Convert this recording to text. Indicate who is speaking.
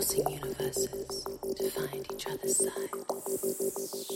Speaker 1: crossing universes to find each other's sides.